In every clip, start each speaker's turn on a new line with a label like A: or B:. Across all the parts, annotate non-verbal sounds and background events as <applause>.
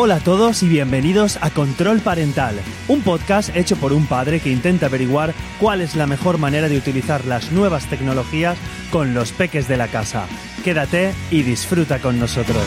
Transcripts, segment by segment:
A: Hola a todos y bienvenidos a Control Parental, un podcast hecho por un padre que intenta averiguar cuál es la mejor manera de utilizar las nuevas tecnologías con los peques de la casa. Quédate y disfruta con nosotros.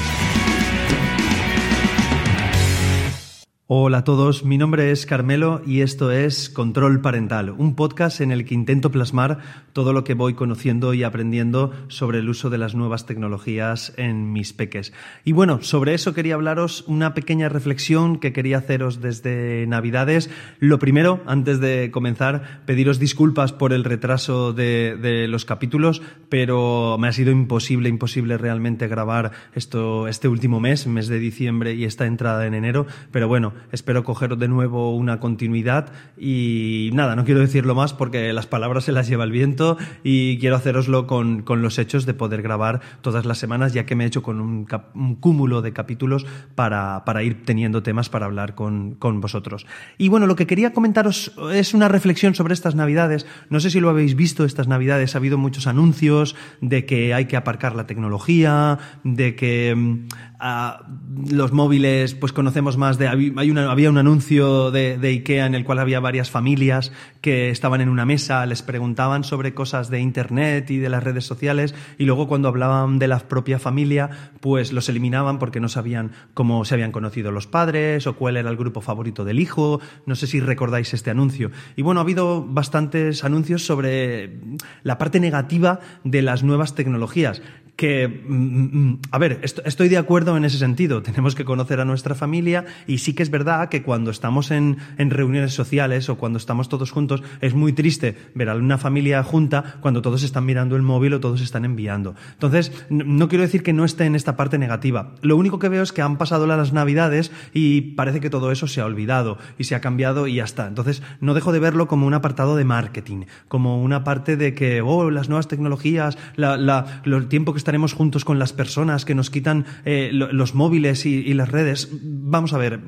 A: Hola a todos, mi nombre es Carmelo y esto es Control Parental, un podcast en el que intento plasmar todo lo que voy conociendo y aprendiendo sobre el uso de las nuevas tecnologías en mis peques. Y bueno, sobre eso quería hablaros una pequeña reflexión que quería haceros desde Navidades. Lo primero, antes de comenzar, pediros disculpas por el retraso de, los capítulos, pero me ha sido imposible, imposible realmente grabar esto este último mes, mes de diciembre y esta entrada en enero, pero bueno, espero coger de nuevo una continuidad y nada, no quiero decirlo más porque las palabras se las lleva el viento y quiero haceroslo con, los hechos de poder grabar todas las semanas ya que me he hecho con un, cúmulo de capítulos para, ir teniendo temas para hablar con, con vosotros. Y bueno, lo que quería comentaros es una reflexión sobre estas navidades. No sé si lo habéis visto estas navidades, ha habido muchos anuncios de que hay que aparcar la tecnología, de que mm, los móviles, pues conocemos más de... Hay una, había un anuncio de, de, IKEA en el cual había varias familias que estaban en una mesa, les preguntaban sobre cosas de Internet y de las redes sociales y luego cuando hablaban de la propia familia, pues los eliminaban porque no sabían cómo se habían conocido los padres o cuál era el grupo favorito del hijo. No sé si recordáis este anuncio. Y bueno, ha habido bastantes anuncios sobre la parte negativa de las nuevas tecnologías que, mm, mm, mm, a ver, estoy de acuerdo en ese sentido. <laughs> Tenemos que conocer a nuestra familia y sí que es verdad que cuando estamos en, reuniones sociales o cuando estamos todos juntos, es muy triste ver a una familia junta cuando todos están mirando el móvil o todos están enviando. Entonces, no quiero decir que no esté en esta parte negativa. Lo único que veo es que han pasado las navidades y parece que todo eso se ha olvidado y se ha cambiado y ya está. Entonces, no dejo de verlo como un apartado de marketing, como una parte de que, oh, las nuevas tecnologías, el tiempo que estaremos juntos con las personas, que nos quitan eh, los móviles y, las redes. Vamos a ver,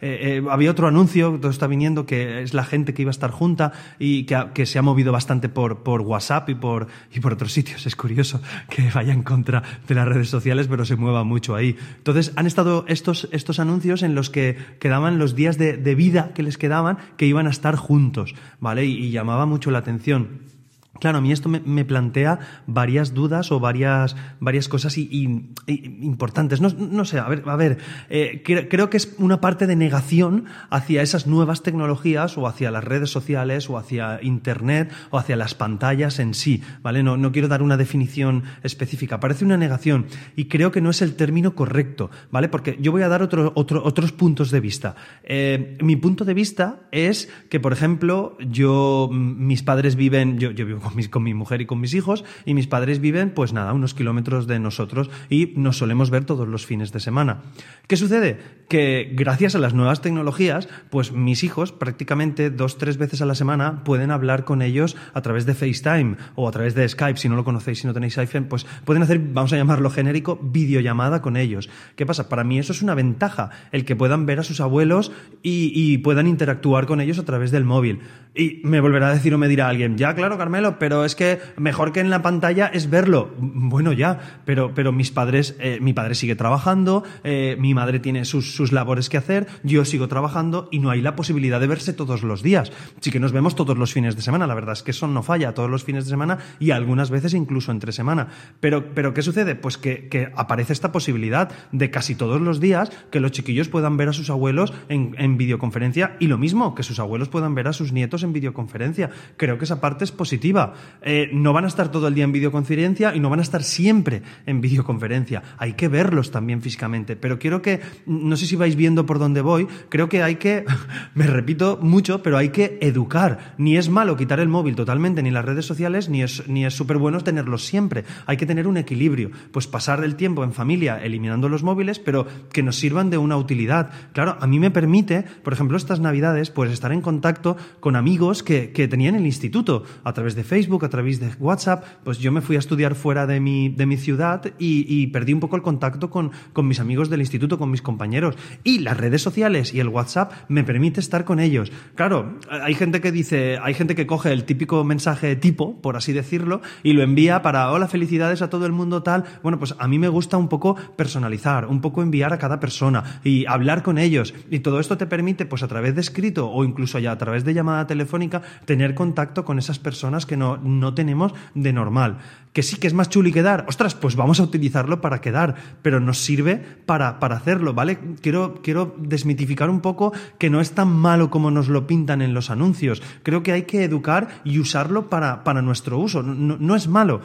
A: eh, eh, había otro anuncio, todo está viniendo, que es la gente que iba a estar junta y que, se ha movido bastante por, por WhatsApp y por, y por otros sitios. Es curioso que vaya en contra de las redes sociales, pero se mueva mucho ahí. Entonces, han estado estos, estos anuncios en los que quedaban los días de, vida que les quedaban, que iban a estar juntos, ¿vale? y llamaba mucho la atención. Claro, a mí esto me, plantea varias dudas o varias, varias cosas importantes. No, sé, a ver, a ver eh, creo que es una parte de negación hacia esas nuevas tecnologías o hacia las redes sociales o hacia Internet o hacia las pantallas en sí, ¿vale? No, no quiero dar una definición específica, parece una negación y creo que no es el término correcto, ¿vale? Porque yo voy a dar otro, otros puntos de vista. Eh, mi punto de vista es que, por ejemplo, yo, mis padres viven, yo, yo vivo con mi, mujer y con mis hijos, y mis padres viven, pues nada, unos kilómetros de nosotros y nos solemos ver todos los fines de semana. ¿Qué sucede? Que gracias a las nuevas tecnologías, pues mis hijos prácticamente dos, tres veces a la semana pueden hablar con ellos a través de FaceTime o a través de Skype, si no lo conocéis, si no tenéis iPhone, pues pueden hacer, vamos a llamarlo genérico, videollamada con ellos. ¿Qué pasa? Para mí eso es una ventaja, el que puedan ver a sus abuelos y, y puedan interactuar con ellos a través del móvil. Y me volverá a decir o me dirá alguien, ya claro, Carmelo, pero es que mejor que en la pantalla es verlo. Bueno, ya, pero, pero mis padres, eh, mi padre sigue trabajando, eh, mi madre tiene sus, sus, labores que hacer, yo sigo trabajando y no hay la posibilidad de verse todos los días. Sí que nos vemos todos los fines de semana, la verdad es que eso no falla, todos los fines de semana y algunas veces incluso entre semana. Pero, pero ¿qué sucede? Pues que, que aparece esta posibilidad de casi todos los días que los chiquillos puedan ver a sus abuelos en, en videoconferencia y lo mismo, que sus abuelos puedan ver a sus nietos en videoconferencia. Creo que esa parte es positiva. Eh, no van a estar todo el día en videoconferencia y no van a estar siempre en videoconferencia. Hay que verlos también físicamente. Pero quiero que, no sé si vais viendo por dónde voy, creo que hay que, <laughs> me repito mucho, pero hay que educar. Ni es malo quitar el móvil totalmente, ni las redes sociales, ni es ni súper bueno tenerlos siempre. Hay que tener un equilibrio. Pues pasar el tiempo en familia eliminando los móviles, pero que nos sirvan de una utilidad. Claro, a mí me permite, por ejemplo, estas navidades, pues estar en contacto con amigos que, que en el instituto, a través de Facebook, a través de WhatsApp, pues yo me fui a estudiar fuera de mi, de mi ciudad y, perdí un poco el contacto con, con mis amigos del instituto, con mis compañeros. Y las redes sociales y el WhatsApp me permite estar con ellos. Claro, hay gente que dice, hay gente que coge el típico mensaje tipo, por así decirlo, y lo envía para, hola, felicidades a todo el mundo tal. Bueno, pues a mí me gusta un poco personalizar, un poco enviar a cada persona y hablar con ellos. Y todo esto te permite, pues a través de escrito o incluso ya a través de llamada telefónica, tener contacto con esas personas que no, no tenemos de normal. Que sí que es más chuli quedar, ostras, pues vamos a utilizarlo para quedar, pero nos sirve para, para hacerlo, ¿vale? Quiero, quiero desmitificar un poco que no es tan malo como nos lo pintan en los anuncios. Creo que hay que educar y usarlo para, para nuestro uso. no es malo.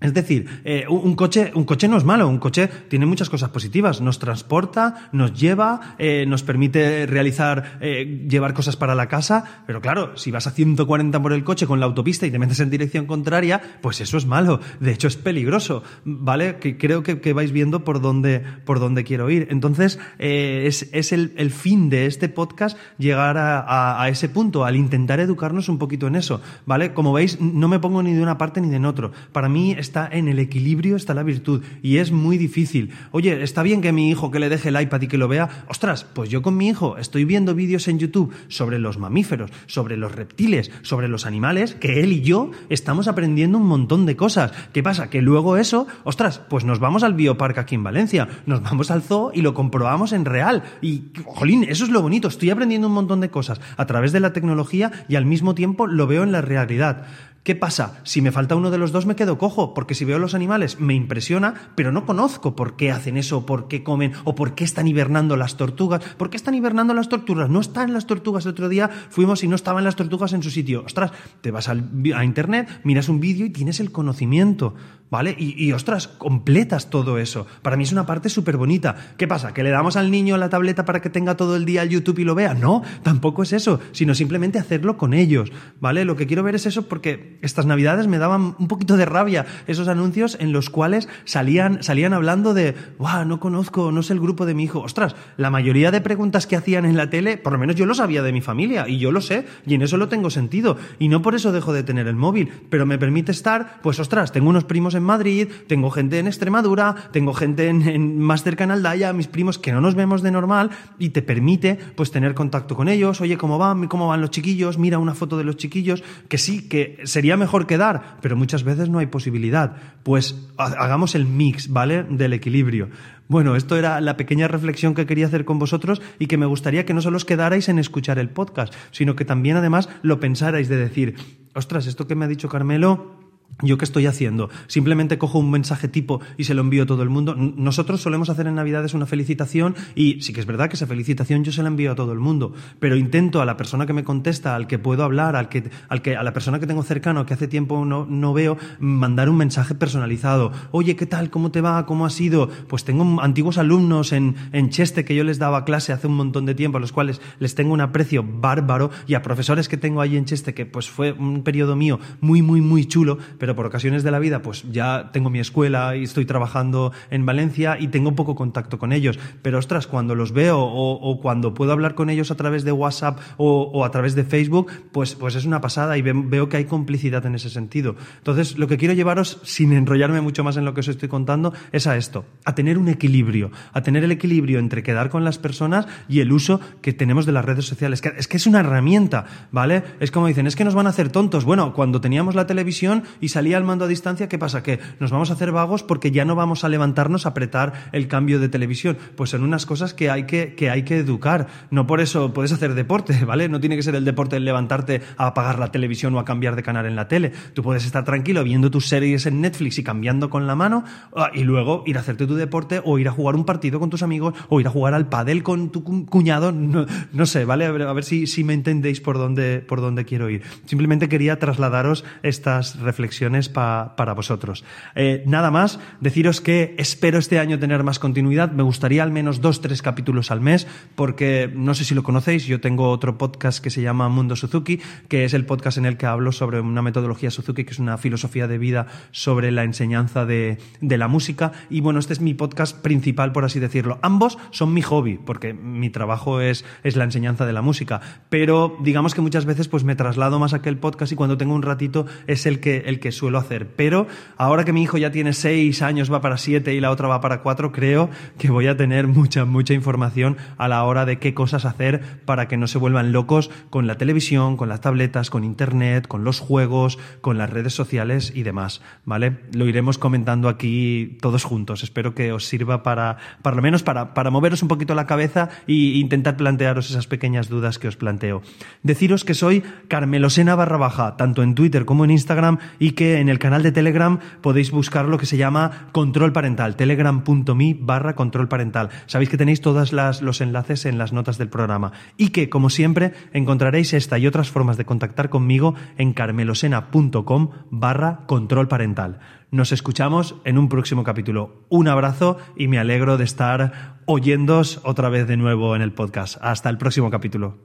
A: Es decir, eh, un, coche, un coche no es malo, un coche tiene muchas cosas positivas. Nos transporta, nos lleva, eh, nos permite realizar, eh, llevar cosas para la casa, pero claro, si vas a 140 por el coche con la autopista y te metes en dirección contraria, pues eso es malo. De hecho, es peligroso, ¿vale? Que creo que, vais viendo por dónde, por dónde quiero ir. Entonces, es, es el, el, fin de este podcast llegar a, a ese punto, al intentar educarnos un poquito en eso, ¿vale? Como veis, no me pongo ni de una parte ni de otro. Para mí, está en el equilibrio, está la virtud. Y es muy difícil. Oye, está bien que mi hijo que le deje el iPad y que lo vea. Ostras, pues yo con mi hijo estoy viendo vídeos en YouTube sobre los mamíferos, sobre los reptiles, sobre los animales, que él y yo estamos aprendiendo un montón de cosas. ¿Qué pasa? Que luego eso, ostras, pues nos vamos al bioparque aquí en Valencia, nos vamos al zoo y lo comprobamos en real. Y, jolín, eso es lo bonito. Estoy aprendiendo un montón de cosas a través de la tecnología y al mismo tiempo lo veo en la realidad. ¿Qué pasa? Si me falta uno de los dos me quedo cojo, porque si veo los animales me impresiona, pero no conozco por qué hacen eso, por qué comen o por qué están hibernando las tortugas. ¿Por qué están hibernando las tortugas? No están las tortugas. El otro día fuimos y no estaban las tortugas en su sitio. Ostras, te vas a internet, miras un vídeo y tienes el conocimiento. ¿Vale? Y, ostras, completas todo eso. Para mí es una parte súper bonita. ¿Qué pasa? ¿Que le damos al niño la tableta para que tenga todo el día el YouTube y lo vea? No, tampoco es eso, sino simplemente hacerlo con ellos. ¿Vale? Lo que quiero ver es eso porque estas navidades me daban un poquito de rabia esos anuncios en los cuales salían, salían hablando de, ¡guau! No conozco, no sé el grupo de mi hijo. Ostras, la mayoría de preguntas que hacían en la tele, por lo menos yo lo sabía de mi familia y yo lo sé y en eso lo tengo sentido. Y no por eso dejo de tener el móvil, pero me permite estar, pues ostras, tengo unos primos en Madrid, tengo gente en Extremadura, tengo gente en, más cerca en Aldaya, mis primos que no nos vemos de normal y te permite pues tener contacto con ellos, oye, ¿cómo van? ¿Cómo van los chiquillos? Mira una foto de los chiquillos, que sí, que sería mejor quedar, pero muchas veces no hay posibilidad. Pues hagamos el mix, ¿vale? Del equilibrio. Bueno, esto era la pequeña reflexión que quería hacer con vosotros y que me gustaría que no solo os quedarais en escuchar el podcast, sino que también además lo pensarais de decir, ostras, esto que me ha dicho Carmelo ¿Yo qué estoy haciendo? Simplemente cojo un mensaje tipo y se lo envío a todo el mundo. Nosotros solemos hacer en Navidades una felicitación y sí que es verdad que esa felicitación yo se la envío a todo el mundo, pero intento a la persona que me contesta, al que puedo hablar, al que, al que, a la persona que tengo cercano, que hace tiempo no, no veo, mandar un mensaje personalizado. Oye, ¿qué tal? ¿Cómo te va? ¿Cómo ha sido? Pues tengo antiguos alumnos en, en Cheste que yo les daba clase hace un montón de tiempo, a los cuales les tengo un aprecio bárbaro y a profesores que tengo allí en Cheste que pues fue un periodo mío muy, muy, muy chulo, pero por ocasiones de la vida, pues ya tengo mi escuela y estoy trabajando en Valencia y tengo poco contacto con ellos. Pero ostras, cuando los veo o, cuando puedo hablar con ellos a través de WhatsApp o, a través de Facebook, pues, pues es una pasada y veo que hay complicidad en ese sentido. Entonces, lo que quiero llevaros, sin enrollarme mucho más en lo que os estoy contando, es a esto, a tener un equilibrio, a tener el equilibrio entre quedar con las personas y el uso que tenemos de las redes sociales. Es que es una herramienta, ¿vale? Es como dicen, es que nos van a hacer tontos. Bueno, cuando teníamos la televisión y salía el mando a distancia, ¿qué pasa? Que nos vamos a hacer vagos porque ya no vamos a levantarnos a apretar el cambio de televisión. Pues son unas cosas que hay que, que hay que educar. No por eso puedes hacer deporte, <laughs> ¿vale? No tiene que ser el deporte el levantarte a apagar la televisión o a cambiar de canal en la tele. Tú puedes estar tranquilo viendo tus series en Netflix y cambiando con la mano ah, y luego ir a hacerte tu deporte o ir a jugar un partido con tus amigos o ir a jugar al pádel con tu cuñado. No, sé, ¿vale? A ver, a ver si, si me entendéis por dónde, por dónde quiero ir. Simplemente quería trasladaros estas reflexiones para vosotros. Eh, nada más, deciros que espero este año tener más continuidad. Me gustaría al menos dos, tres capítulos al mes, porque no sé si lo conocéis, yo tengo otro podcast que se llama Mundo Suzuki, que es el podcast en el que hablo sobre una metodología Suzuki, que es una filosofía de vida sobre la enseñanza de, de la música. Y bueno, este es mi podcast principal, por así decirlo. Ambos son mi hobby, porque mi trabajo es, es la enseñanza de la música. Pero digamos que muchas veces pues me traslado más a aquel podcast y cuando tengo un ratito es el que, el que suelo hacer. Pero ahora que mi hijo ya tiene seis años, va para siete y la otra va para cuatro, creo que voy a tener mucha, mucha información a la hora de qué cosas hacer para que no se vuelvan locos con la televisión, con las tabletas, con internet, con los juegos, con las redes sociales y demás, ¿vale? Lo iremos comentando aquí todos juntos. Espero que os sirva para, para lo menos para, para moveros un poquito la cabeza e intentar plantearos esas pequeñas dudas que os planteo. Deciros que soy Carmelosena barra baja, tanto en Twitter como en Instagram, y que en el canal de Telegram podéis buscar lo que se llama control parental, telegram.me barra control parental. Sabéis que tenéis todos los enlaces en las notas del programa y que, como siempre, encontraréis esta y otras formas de contactar conmigo en carmelosena.com barra control parental. Nos escuchamos en un próximo capítulo. Un abrazo y me alegro de estar oyéndos otra vez de nuevo en el podcast. Hasta el próximo capítulo.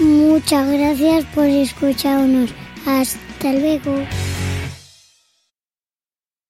B: Muchas gracias por escucharnos. Hasta luego.